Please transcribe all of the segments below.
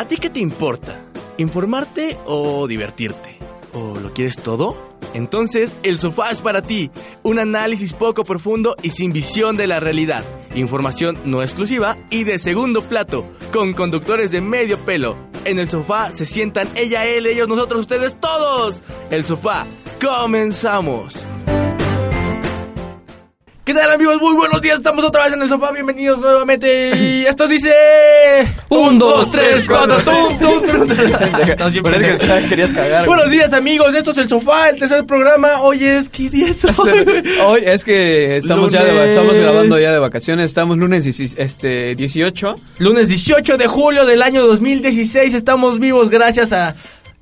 ¿A ti qué te importa? ¿Informarte o divertirte? ¿O lo quieres todo? Entonces, el sofá es para ti. Un análisis poco profundo y sin visión de la realidad. Información no exclusiva y de segundo plato, con conductores de medio pelo. En el sofá se sientan ella, él, ellos, nosotros, ustedes, todos. El sofá. Comenzamos. ¿Qué tal amigos? Muy buenos días, estamos otra vez en el sofá, bienvenidos nuevamente y esto dice... Un, dos, tres, cuatro, tum, tum, tum. Parece que querías cagar. Buenos días amigos, esto es el sofá, el tercer programa, hoy es... ¿Qué día es hoy? Hoy es que estamos ya de, estamos grabando ya de vacaciones, estamos lunes 16 este 18. Lunes 18 de julio del año 2016, estamos vivos gracias a,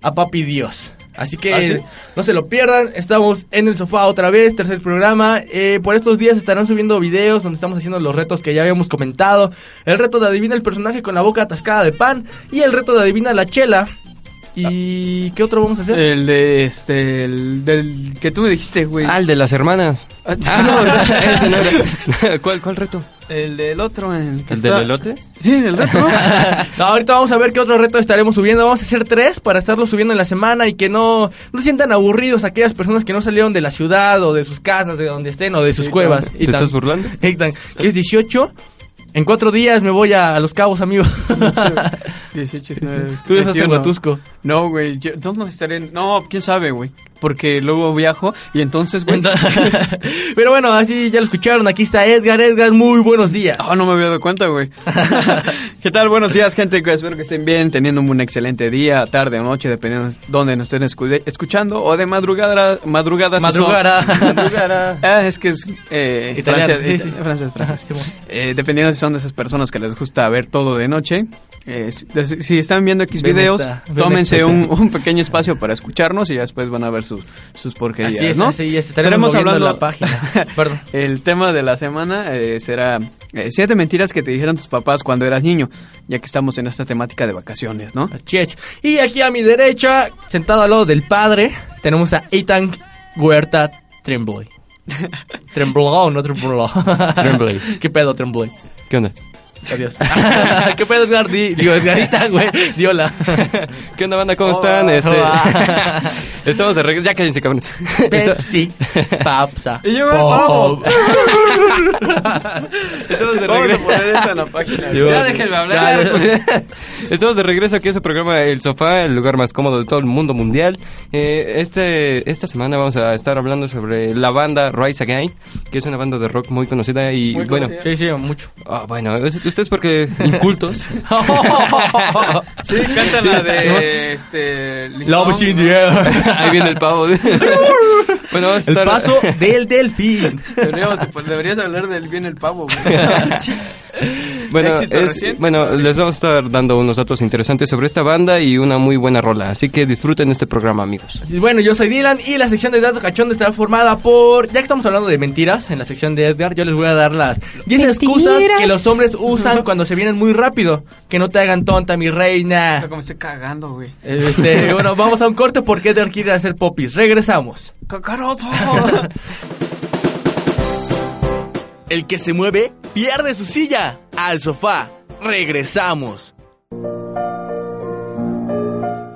a Papi Dios. Así que ¿Ah, sí? no se lo pierdan, estamos en el sofá otra vez, tercer programa. Eh, por estos días estarán subiendo videos donde estamos haciendo los retos que ya habíamos comentado. El reto de adivina el personaje con la boca atascada de pan y el reto de adivina la chela. ¿Y qué otro vamos a hacer? El de este el del que tú me dijiste, güey. Ah, el de las hermanas. Ah, no, ese no era. ¿Cuál, ¿Cuál reto? El del otro, el que ¿El está- del elote? Sí, el reto. No, ahorita vamos a ver qué otro reto estaremos subiendo. Vamos a hacer tres para estarlo subiendo en la semana y que no, no se sientan aburridos aquellas personas que no salieron de la ciudad o de sus casas, de donde estén o de sus cuevas. ¿Te estás burlando? Eitan, que es 18. En cuatro días me voy a, a Los Cabos, amigo. 18, 19, Tú ya estás en 21. Huatusco. No, güey, yo- entonces no estaré en... No, quién sabe, güey. Porque luego viajo y entonces, güey... Pero bueno, así ya lo escucharon. Aquí está Edgar. Edgar, muy buenos días. Ah, no me había dado cuenta, güey. ¿Qué tal? Buenos días, gente. Espero que estén bien, teniendo un excelente día, tarde o noche, dependiendo de dónde nos estén escu- escuchando. O de madrugada, madrugada. Madrugara. Madrugara. Ah, es que es eh, francés, sí, sí. francés. Ajá, sí, Eh, dependiendo son de esas personas que les gusta ver todo de noche. eh, si, de- si están viendo X videos, esta, tómense un, un pequeño espacio para escucharnos y ya después van a ver sus, sus porquerías, Así es, ¿no? así es. Estaremos moviendo la página. Perdón. El tema de la semana eh, será eh, siete mentiras que te dijeron tus papás cuando eras niño, ya que estamos en esta temática de vacaciones, ¿no? Chech. Y aquí a mi derecha, sentado al lado del padre, tenemos a Ethan Huerta Tremblay. O no Tremblay. Tremblay. ¿Qué pedo, Tremblay? ¿Qué onda? Adiós. ¿Qué pedo, Edgar? Di- digo, Edgarita, güey. Diola. ¿Qué onda, banda? ¿Cómo están? Este, estamos de regreso. Ya cállense, cabrón. Sí. Papsa. Y el pavo. Estamos de Vamos a regreso. poner eso en la página. Ya déjenme hablar. Estamos de regreso aquí a su programa El Sofá, el lugar más cómodo de todo el mundo mundial. Eh, este, esta semana vamos a estar hablando sobre la banda Rise Again, que es una banda de rock muy conocida y Muy bueno, conocida. Sí, sí, mucho. ah, bueno, es- ustedes porque incultos. Sí, canta la de este Love is in the air. Ahí viene el pavo. bueno, vamos a El paso del delfín. Deberíamos, pues, deberías hablar del bien el pavo. Bueno, es- bueno, les vamos a estar dando unos datos interesantes sobre esta banda y una muy buena rola. Así que disfruten este programa, amigos. Sí, Bueno, yo soy Dylan y la sección de datos cachón estará formada por... Ya que estamos hablando de mentiras en la sección de Edgar, yo les voy a dar las 10 excusas que los hombres usan cuando se vienen muy rápido. Que no te hagan tonta, mi reina. Como estoy cagando, güey. Este, bueno, vamos a un corte porque Edgar quiere hacer popis. Regresamos. ¡Cacaroso! El que se mueve pierde su silla. Al sofá. Regresamos.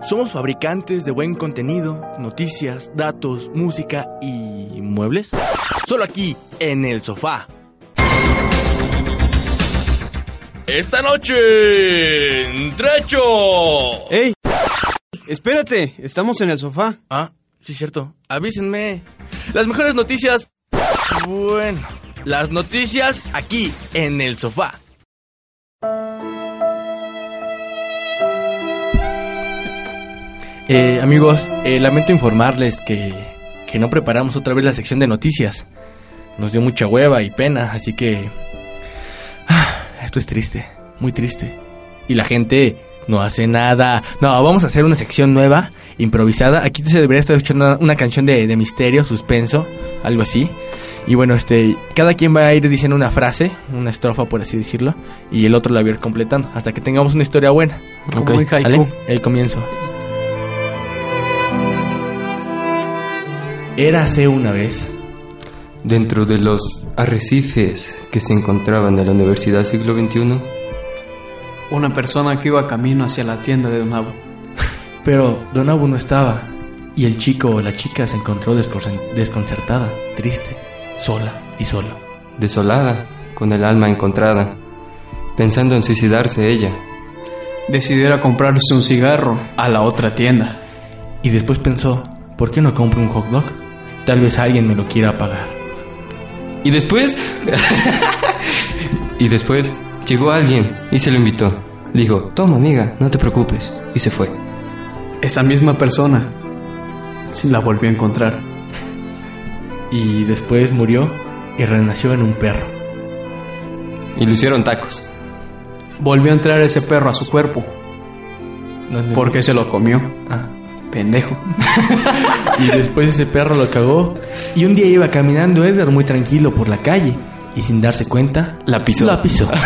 Somos fabricantes de buen contenido, noticias, datos, música y muebles. Solo aquí, en el sofá. Esta noche, en Trecho. ¡Ey! Espérate, estamos en el sofá. Ah, sí, cierto. Avísenme. Las mejores noticias. Bueno, las noticias aquí, en el sofá. Eh, amigos, eh, lamento informarles que, que no preparamos otra vez la sección de noticias. Nos dio mucha hueva y pena, así que... ah, esto es triste. muy triste. Y la gente no hace nada. No, vamos a hacer una sección nueva, improvisada. Aquí se debería estar escuchando una canción de, de misterio, suspenso, algo así. Y bueno, este, cada quien va a ir diciendo una frase, una estrofa por así decirlo, y el otro la va a ir completando hasta que tengamos una historia buena. Ok. ¿Vale? El comienzo. Érase una vez. Dentro de los arrecifes que se encontraban en la Universidad Siglo XXI, Una persona que iba camino hacia la tienda de Don Abu. Pero Don Abu no estaba, y el chico o la chica se encontró descon- desconcertada, triste, sola y solo. desolada, con el alma encontrada, pensando en suicidarse ella. Decidió ir a comprarse un cigarro a la otra tienda. Y después pensó, ¿por qué no compro un hot dog? Tal vez alguien me lo quiera pagar. Y después... y después llegó alguien y se lo invitó. Dijo, toma amiga, no te preocupes. Y se fue. Esa misma persona la volvió a encontrar. Y después murió y renació en un perro. Y le hicieron tacos. Volvió a entrar ese perro a su cuerpo porque se lo comió. Ah. Pendejo. Y después ese perro lo cagó. Y un día iba caminando Edgar muy tranquilo por la calle. Y sin darse cuenta, La pisó. La pisó.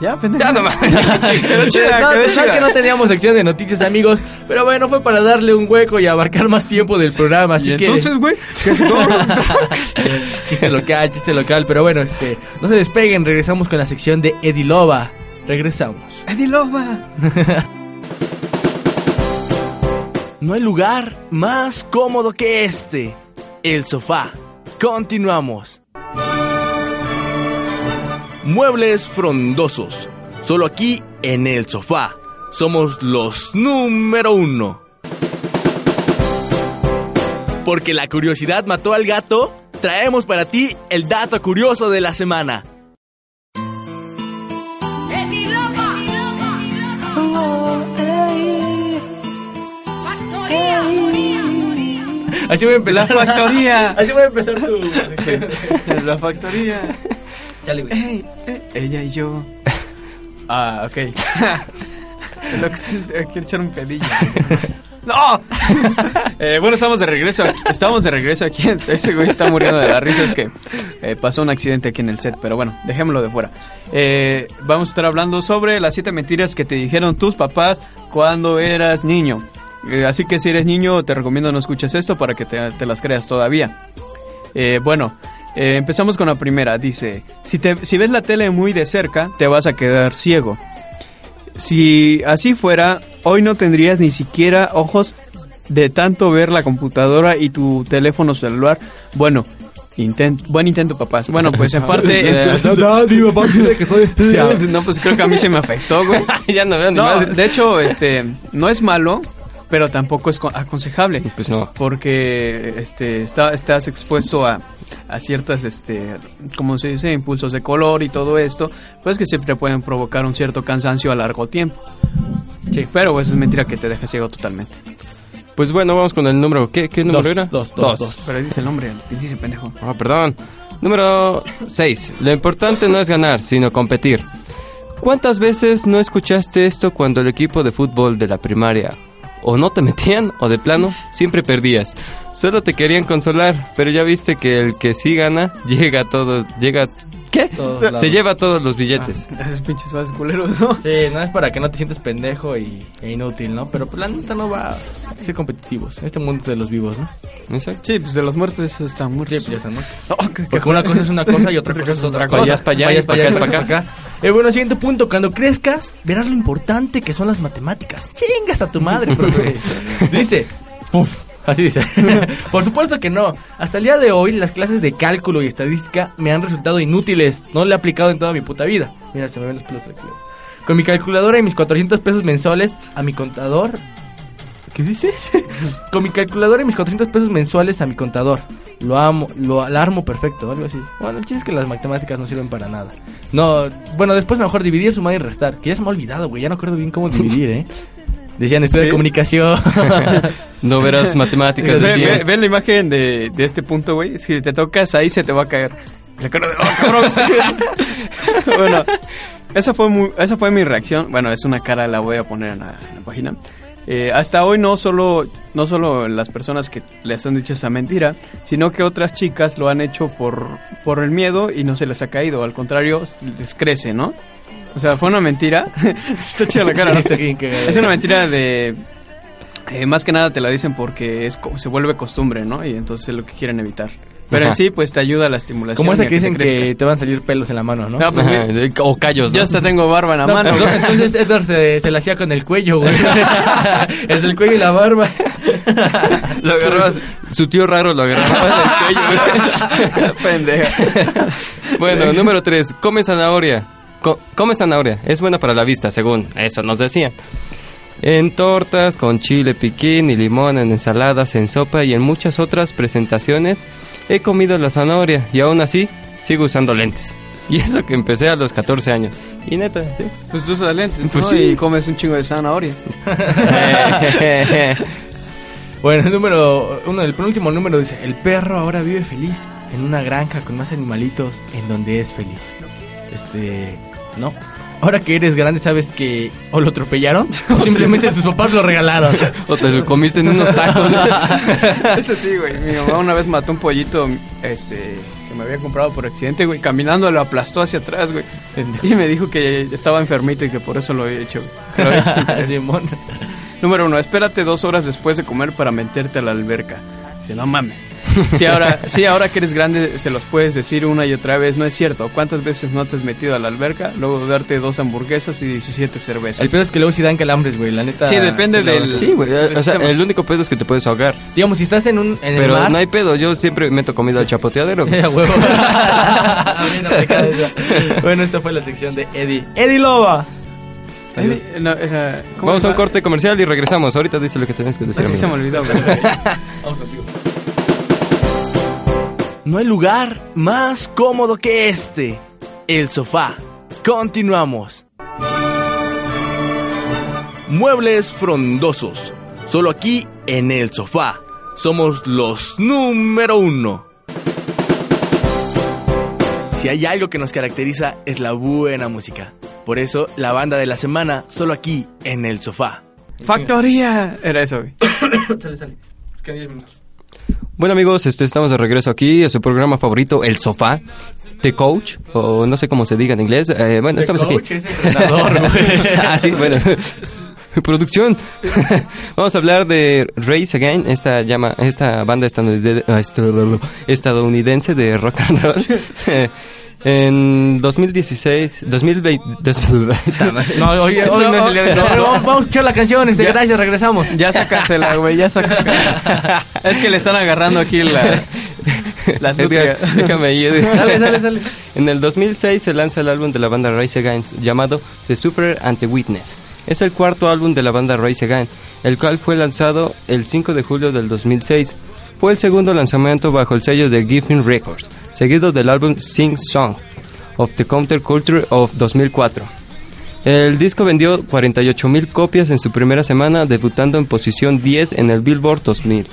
Ya, pendejo. Ya no mames. No, quedó pensaba chida. que no teníamos sección de noticias, amigos. Pero bueno, fue para darle un hueco y abarcar más tiempo del programa. Así Y que. entonces, güey, chiste local, chiste local. Pero bueno, este. No se despeguen, regresamos con la sección de Edilova. Regresamos. Edilova. No hay lugar más cómodo que este. El sofá. Continuamos. Muebles frondosos. Solo aquí en el sofá. Somos los número uno. Porque la curiosidad mató al gato, traemos para ti el dato curioso de la semana. Así voy a empezar. La factoría. Así voy a empezar tu La factoría. Chale, güey. Ey, eh, ella y yo. Ah, ok. Lo que se- quiero echar un pedillo. ¡No! Eh, bueno, estamos de regreso. aquí- Estamos de regreso aquí. Ese güey está muriendo de la risa. Es que eh, pasó un accidente aquí en el set. Pero bueno, dejémoslo de fuera. Eh, vamos a estar hablando sobre las siete mentiras que te dijeron tus papás cuando eras niño. Eh, así que si eres niño, te recomiendo no escuches esto para que te, te las creas todavía. Eh, bueno, eh, empezamos con la primera. Dice, si, te, si ves la tele muy de cerca, te vas a quedar ciego. Si así fuera, hoy no tendrías ni siquiera ojos de tanto ver la computadora y tu teléfono celular. Bueno, intent, buen intento, papás. Bueno, pues en parte... eh, no, pues creo que a mí se me afectó, güey. ya no veo ni No, madre. de hecho, este, no es malo, pero tampoco es co- aconsejable Pues no. porque este está, estás expuesto a, a ciertas este como se dice impulsos de color y todo esto pues que siempre pueden provocar un cierto cansancio a largo tiempo Sí. pero pues es mentira que te deja ciego totalmente Pues bueno, vamos con el número. ¿Qué, qué número Dos, era? dos, dos, dos. pero dice el nombre el pinche pendejo Ah, perdón. Número 6. Lo importante no es ganar, sino competir. ¿Cuántas veces no escuchaste esto cuando el equipo de fútbol de la primaria o no te metían o de plano siempre perdías? Solo te querían consolar, pero ya viste que el que sí gana llega a todo, llega ¿qué? Se lleva todos los billetes. esos pinches fases culeros no Sí, no es para que no te sientas pendejo y, e inútil, ¿no? Pero pues, la neta no va a ser competitivos. Este mundo es de los vivos, ¿no? Exacto. sí pues de los muertos están Sí, muertos pues ya están muertos. Oh, qué- qué Porque una cosa es una cosa y otra cosa es otra cosa. Vayas pa' allá, Vayas pa' pa' allá, acá, pa' pa' acá. Eh, bueno, siguiente punto. Cuando crezcas, verás lo importante que son las matemáticas. Chingas a tu madre, profe. Dice, puf, así dice. Por supuesto que no. Hasta el día de hoy, las clases de cálculo y estadística me han resultado inútiles. No le he aplicado en toda mi puta vida. Mira, se me ven los pelos aquí. Con mi calculadora y mis 400 pesos mensuales a mi contador. ¿Qué dices? Con mi calculadora y mis 400 pesos mensuales a mi contador. Lo amo, lo alarmo perfecto, algo así. Bueno, el chiste es que las matemáticas no sirven para nada. No, bueno, después mejor dividir, sumar y restar. Que ya se me ha olvidado, güey. Ya no acuerdo bien cómo dividir, ¿eh? Decían estudio de ¿Sí? comunicación. No verás matemáticas, ve, decía. ve- ve la imagen de, de este punto güey si te tocas ahí se te va a caer la cara de oh, cabrón bueno esa fue muy, esa fue mi reacción. Bueno, es una cara, la voy a poner en la, en la página. Eh, hasta hoy no solo, no solo las personas que les han dicho esa mentira, sino que otras chicas lo han hecho por, por el miedo y no se les ha caído. Al contrario, les crece, ¿no? O sea, fue una mentira. Está chida la cara, ¿no? Es una mentira de... eh, más que nada te la dicen porque es se vuelve costumbre, ¿no? Y entonces es lo que quieren evitar. Pero Ajá. en sí, pues te ayuda a la estimulación. Como esa a que dicen te que te van a salir pelos en la mano, ¿no? No, pues, o callos, ¿no? Yo hasta tengo barba en la No, mano. no, entonces Edward se, se la hacía con el cuello, güey. es el cuello y la barba. Lo agarrabas, su tío raro lo agarraba del cuello. güey. Pendeja. Bueno, número 3. Come zanahoria. Co- come zanahoria. Es buena para la vista, según eso nos decían. En tortas, con chile piquín y limón, en ensaladas, en sopa y en muchas otras presentaciones he comido la zanahoria y aún así sigo usando lentes. Y eso que empecé a los 14 años. Y neta, sí. Pues tú usas lentes, Pues ¿no? sí. Y comes un chingo de zanahoria. Bueno, el número uno, el penúltimo número dice, el perro ahora vive feliz en una granja con más animalitos en donde es feliz. Este, no. Ahora que eres grande, ¿sabes que o lo atropellaron o simplemente tus papás lo regalaron? o te lo comiste en unos tacos. Eso sí, güey. Mi mamá una vez mató un pollito este, que me había comprado por accidente, güey. Caminando lo aplastó hacia atrás, güey. Y me dijo que estaba enfermito y que por eso lo había hecho. güey. Número uno, espérate dos horas después de comer para meterte a la alberca. Dice, no mames. Sí ahora, sí, ahora que eres grande se los puedes decir una y otra vez, no es cierto. ¿Cuántas veces no te has metido a la alberca? Luego darte dos hamburguesas y 17 cervezas. El peor es que luego sí dan calambres, güey, la neta. Sí, depende del-. Sí, güey. O sea, el único pedo es que te puedes ahogar. Digamos, si estás en un en el Pero mar, no hay pedo. Yo siempre meto comida al chapoteadero. bueno, esta fue la sección de Eddie. Eddie Loba. Eh, no, era- ¿cómo Vamos a un corte comercial y regresamos. Ahorita dice lo que tienes que decir. Ah, sí se me olvidó, güey. No hay lugar más cómodo que este. El sofá. Continuamos. Muebles frondosos. Solo aquí en el sofá. Somos los número uno. Si hay algo que nos caracteriza es la buena música. Por eso, la banda de la semana, solo aquí en el sofá. Factoría. Era eso, güey. Sale, sale. Quedan 10 minutos. Bueno amigos, este, estamos de regreso aquí, es su programa favorito, El Sofá, The Coach, o no sé cómo se diga en inglés. Eh, bueno, estamos aquí. Coach es entrenador, ah, sí, bueno. Producción. Vamos a hablar de Race Again, esta llama, esta banda estadounidense, estadounidense de rock and roll. En 2016, 2020, No, oye, oye, No, no es el día de- no, no, no. vamos, vamos a escuchar la canción, este, gracias, regresamos. Ya sácasela, güey, ya sácasela. es que le están agarrando aquí las... Las Edgar, déjame Edgar. Dale, dale, dale. En el 2006 se lanza el álbum de la banda Rise Again llamado The Super and the Witness. Es el cuarto álbum de la banda Rise Again, el cual fue lanzado el 5 de julio del 2006. Fue el segundo lanzamiento bajo el sello de Giffen Records, seguido del álbum Sing Song of the Counterculture of 2004. El disco vendió 48.000 copias en su primera semana, debutando en posición 10 en el Billboard 2000.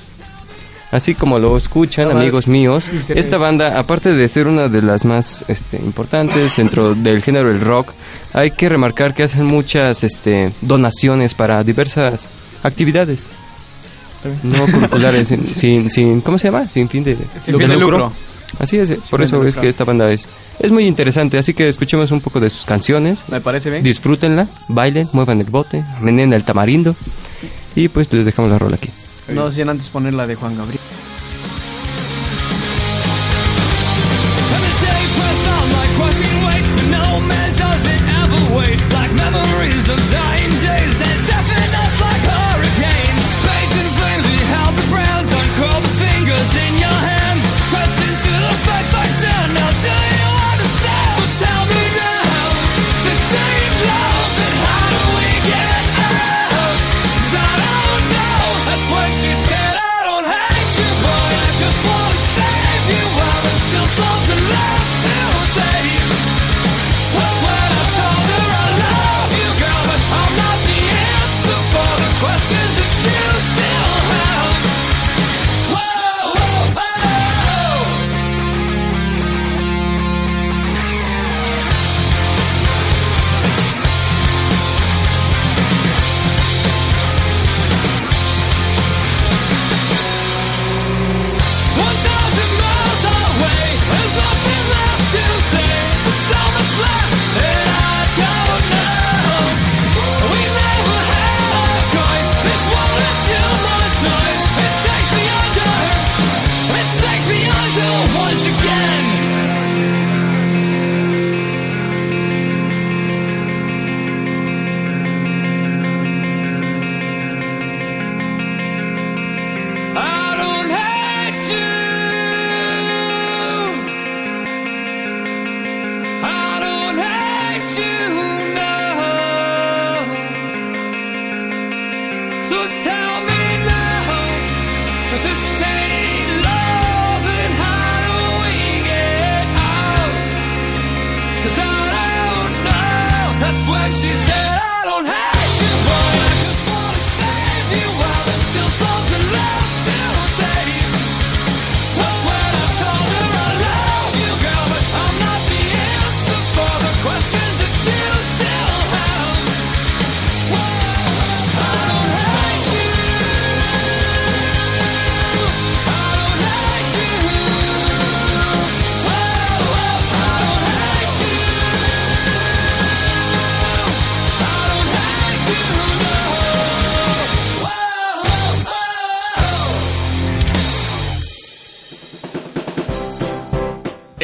Así como lo escuchan, amigos míos, esta banda, aparte de ser una de las más este, importantes dentro del género del rock, hay que remarcar que hacen muchas este, donaciones para diversas actividades no curriculares, sin, sin, sin- ¿cómo se llama? Sin fin de, Sin fin de lucro. Así es, por fin eso es lucro. que esta banda es, es muy interesante, así que escuchemos un poco de sus canciones. Me parece bien. Disfrútenla, bailen, muevan el bote, renen el tamarindo y pues les dejamos la rola aquí. No sin antes poner la de Juan Gabriel.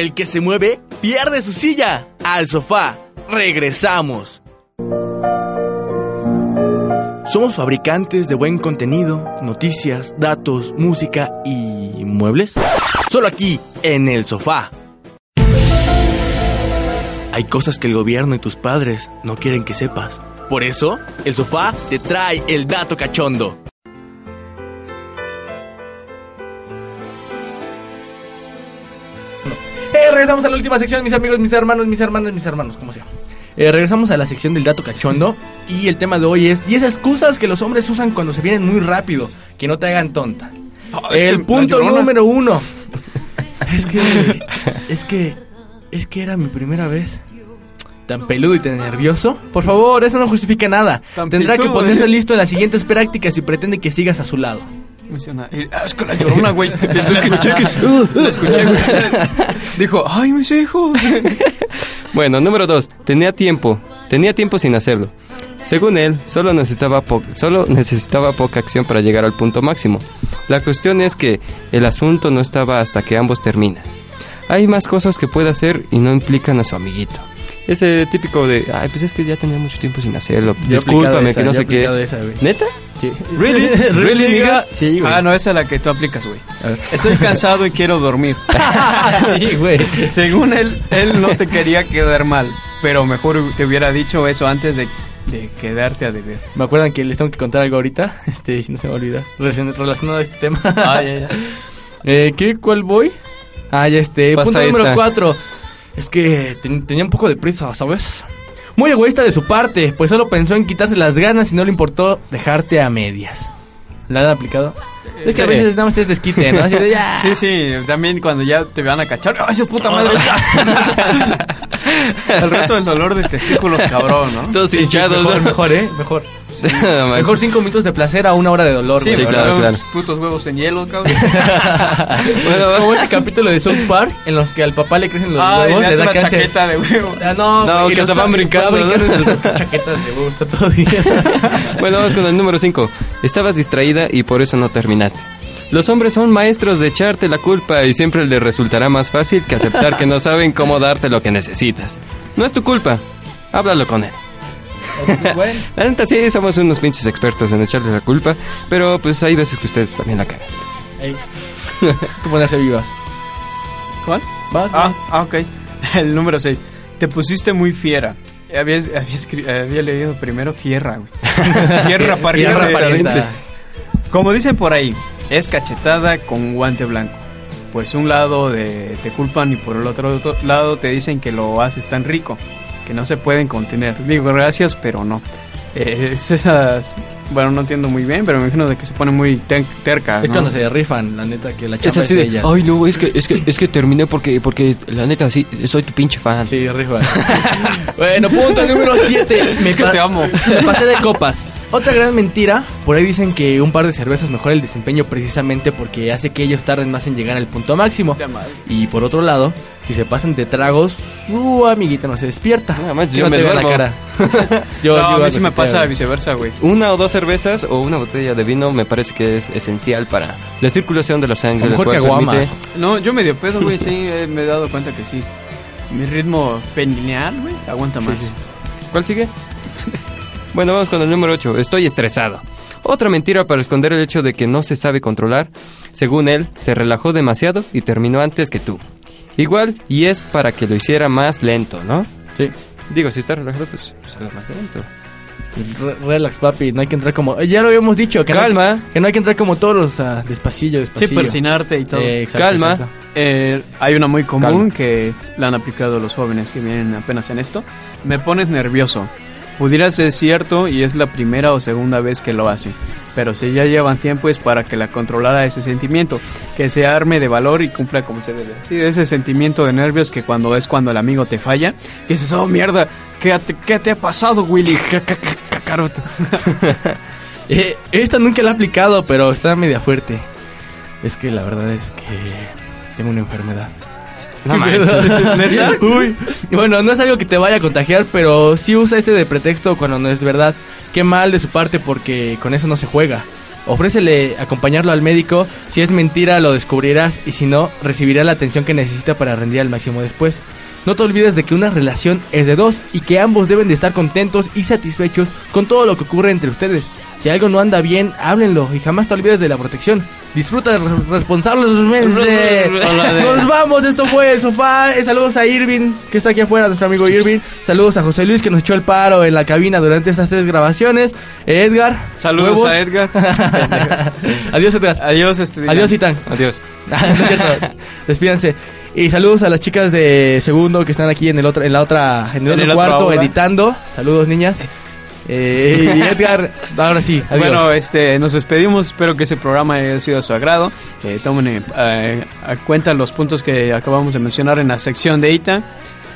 El que se mueve pierde su silla. Al sofá. Regresamos. Somos fabricantes de buen contenido, noticias, datos, música y muebles. Solo aquí, en el sofá. Hay cosas que el gobierno y tus padres no quieren que sepas. Por eso, el sofá te trae el dato cachondo. Regresamos a la última sección, mis amigos, mis hermanos, mis hermanos, mis hermanos, como sea. Eh, regresamos a la sección del dato cachondo y el tema de hoy es 10 excusas que los hombres usan cuando se vienen muy rápido, que no te hagan tonta. Oh, el punto número uno. Es que, es que, es que era mi primera vez. Tan peludo y tan nervioso. Por favor, eso no justifica nada. Tendrá que ponerse ¿eh? listo en las siguientes prácticas y pretende que sigas a su lado. Menciona, es que la llorona, güey. La escuché, es que- la escuché, güey. Dijo, ay, mis hijos. Bueno, número 2. Tenía tiempo. Tenía tiempo sin hacerlo. Según él, solo necesitaba, solo necesitaba poca acción para llegar al punto máximo. La cuestión es que el asunto no estaba hasta que ambos terminan. Hay más cosas que puede hacer y no implican a su amiguito. Ese típico de, ay, pues es que ya tenía mucho tiempo sin hacerlo. Yo Discúlpame, esa, que no sé qué. esa. ¿Neta? Sí. Really? Really, nigga? Sí, güey. Ah, no, esa es la que tú aplicas, güey. A ver. Estoy cansado y quiero dormir. sí, güey. Según él, él no te quería quedar mal, pero mejor te hubiera dicho eso antes de, de quedarte a deber. Me acuerdan que les tengo que contar algo ahorita, este, si no se me olvida, relacion- relacionado a este tema. Ah, ya, ya. eh, ¿qué? ¿Cuál voy? Ah, ya este, Pasa punto número esta. 4. Es que ten- tenía un poco de prisa, ¿sabes? Muy egoísta de su parte, pues solo pensó en quitarse las ganas y no le importó dejarte a medias. ¿La han aplicado? Es que a veces nada más te desquite, ¿no? Así de ya. Sí, sí, también cuando ya te van a cachar. ¡Ay, su puta madre! El rato del dolor de testículos, cabrón, ¿no? Todos Sí, sí, hinchados, mejor, ¿no? mejor, ¿eh? Mejor. Mejor cinco minutos de placer a una hora de dolor, Sí, güey. Sí, claro, putos huevos en hielo, cabrón. bueno, como ese capítulo de South Park en los que al papá le crecen los Ay, huevos, le hace da una cáncer. chaqueta de huevo. Ah, no, que se van brincando, ¿no? chaquetas de huevo, está todo bien. Bueno, vamos con el número 5. Estabas distraída y por eso no terminaste. Los hombres son maestros de echarte la culpa y siempre les resultará más fácil que aceptar que no saben cómo darte lo que necesitas. No es tu culpa. Háblalo con él. bueno, La neta sí, somos unos pinches expertos en echarles la culpa, pero pues hay veces que ustedes también la cagan. hay que ponerse vivas. ¿Cuál? ¿Vas? Ah, ah, ok. El número 6. Te pusiste muy fiera. Había, había, había leído primero fierra, güey. fierra pariente. Como dicen por ahí, es cachetada con guante blanco. Pues un lado de, te culpan y por el otro to- lado te dicen que lo haces tan rico que no se pueden contener. Digo gracias, pero no. Eh, es esas, bueno, no entiendo muy bien, pero me imagino de que se pone muy ter- terca. Es ¿no? cuando se rifan, la neta, que la chapa Es así de de, ella. ay no, es que, es que, es que terminé porque, porque la neta sí, soy tu pinche fan. Sí, rifan. bueno, punto número 7. Es que te amo. Me pasé de copas. Otra gran mentira, por ahí dicen que un par de cervezas mejora el desempeño precisamente porque hace que ellos tarden más en llegar al punto máximo. Y por otro lado, si se pasan de tragos, su amiguita no se despierta. No manches, yo no me te ve la cara. yo, no, yo a mí sí me pasa viceversa, güey. Una o dos cervezas o una botella de vino me parece que es esencial para la circulación de la sangre. Mejor caguamas. permite- No, yo medio pedo, güey, sí, eh, me he dado cuenta que sí. Mi ritmo penial, güey, aguanta más. sí. ¿Cuál sigue? bueno, vamos con el número 8. Estoy estresado. Otra mentira para esconder el hecho de que no se sabe controlar. Según él, se relajó demasiado y terminó antes que tú. Igual, y es para que lo hiciera más lento, ¿no? Sí. Digo, si está relajado, pues será más lento. Re- Relax, papi, no hay que entrar como... eh, Ya lo habíamos dicho, que, Calma. No, que no hay que entrar como todos, ah, despacillo, Sí, despacillo. persinarte y todo. Sí, exacto, Calma. exacto. Eh, hay una muy común Calma. que la han aplicado los jóvenes que vienen apenas en esto. Me pones nervioso. Pudiera ser cierto y es la primera o segunda vez que lo hace. Pero si ya llevan tiempo es para que la controlara ese sentimiento. Que se arme de valor y cumpla como se debe. Sí, ese sentimiento de nervios que cuando es cuando el amigo te falla. Que dices, oh mierda, ¿qué qué te ha pasado, Willy? Cacaroto. Eh, esta nunca la he aplicado, pero está media fuerte. Es que la verdad es que tengo una enfermedad. No Bueno, no es algo que te vaya a contagiar, pero sí usa este de pretexto cuando no es verdad. Qué mal de su parte porque con eso no se juega. Ofrécele acompañarlo al médico. Si es mentira, lo descubrirás. Y si no, recibirá la atención que necesita para rendir al máximo después. No te olvides de que una relación es de dos y que ambos deben de estar contentos y satisfechos con todo lo que ocurre entre ustedes. Si algo no anda bien, háblenlo y jamás te olvides de la protección. Disfruta re- responsablemente. Nos vamos, esto fue el sofá. Eh, Saludos a Irving, que está aquí afuera, nuestro amigo Irving. Saludos a José Luis, que nos echó el paro en la cabina durante estas tres grabaciones. Eh, Edgar. Saludos a Edgar. Adiós, Edgar. Adiós, este. Adiós. Adiós. Despídanse. Y saludos a las chicas de segundo que están aquí en el otro, en la otra, en el En otro el otro cuarto aula. editando. Saludos, niñas. Eh, y Edgar, ahora sí, adiós. Bueno, este, nos despedimos. Espero que ese programa haya sido de su agrado. Eh, tomen eh, a cuenta los puntos que acabamos de mencionar en la sección de Ethan.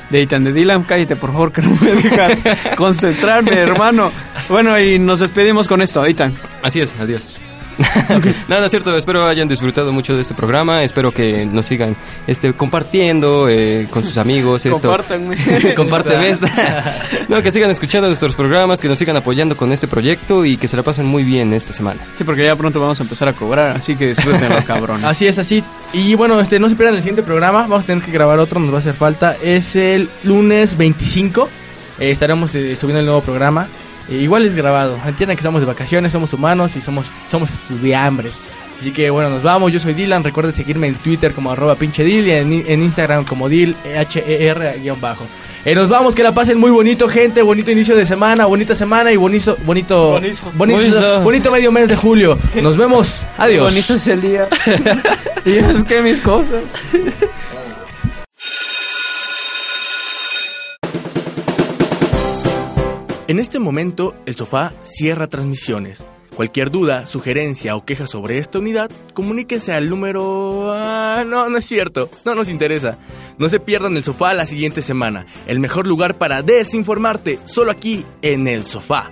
De Ethan de Dylan. Cállate, por favor, que no me dejas concentrarme, hermano. Bueno, y nos despedimos con esto, Ethan. Así es, adiós. Nada, es cierto, espero hayan disfrutado mucho de este programa, espero que nos sigan este, compartiendo eh, con sus amigos estos... Compártanme. Compárteme esta. No, que sigan escuchando nuestros programas, que nos sigan apoyando con este proyecto y que se la pasen muy bien esta semana. Sí, porque ya pronto vamos a empezar a cobrar, así que disfrútenlo, cabrón. Así es, así. Y bueno, este, no se pierdan el siguiente programa. Vamos a tener que grabar otro, nos va a hacer falta. Es el lunes 25. Eh, estaremos eh, subiendo el nuevo programa. Igual es grabado. Entiendan que estamos de vacaciones, somos humanos y somos, somos estudiambres. Así que bueno, nos vamos. Yo soy Dylan. Recuerden seguirme en Twitter como arroba pinche Dil y en, en Instagram como Dil H-E-R guion bajo. Eh, nos vamos, que la pasen muy bonito, gente. Bonito inicio de semana, bonita semana y bonito, bonito, Bonizo. bonito, Bonizo. bonito medio mes de julio. Nos vemos. Adiós. Bonito es el día. y es que mis cosas. En este momento, el sofá cierra transmisiones. Cualquier duda, sugerencia o queja sobre esta unidad, comuníquese al número... Ah, no, no es cierto. No nos interesa. No se pierdan el sofá la siguiente semana. El mejor lugar para desinformarte, solo aquí en el sofá.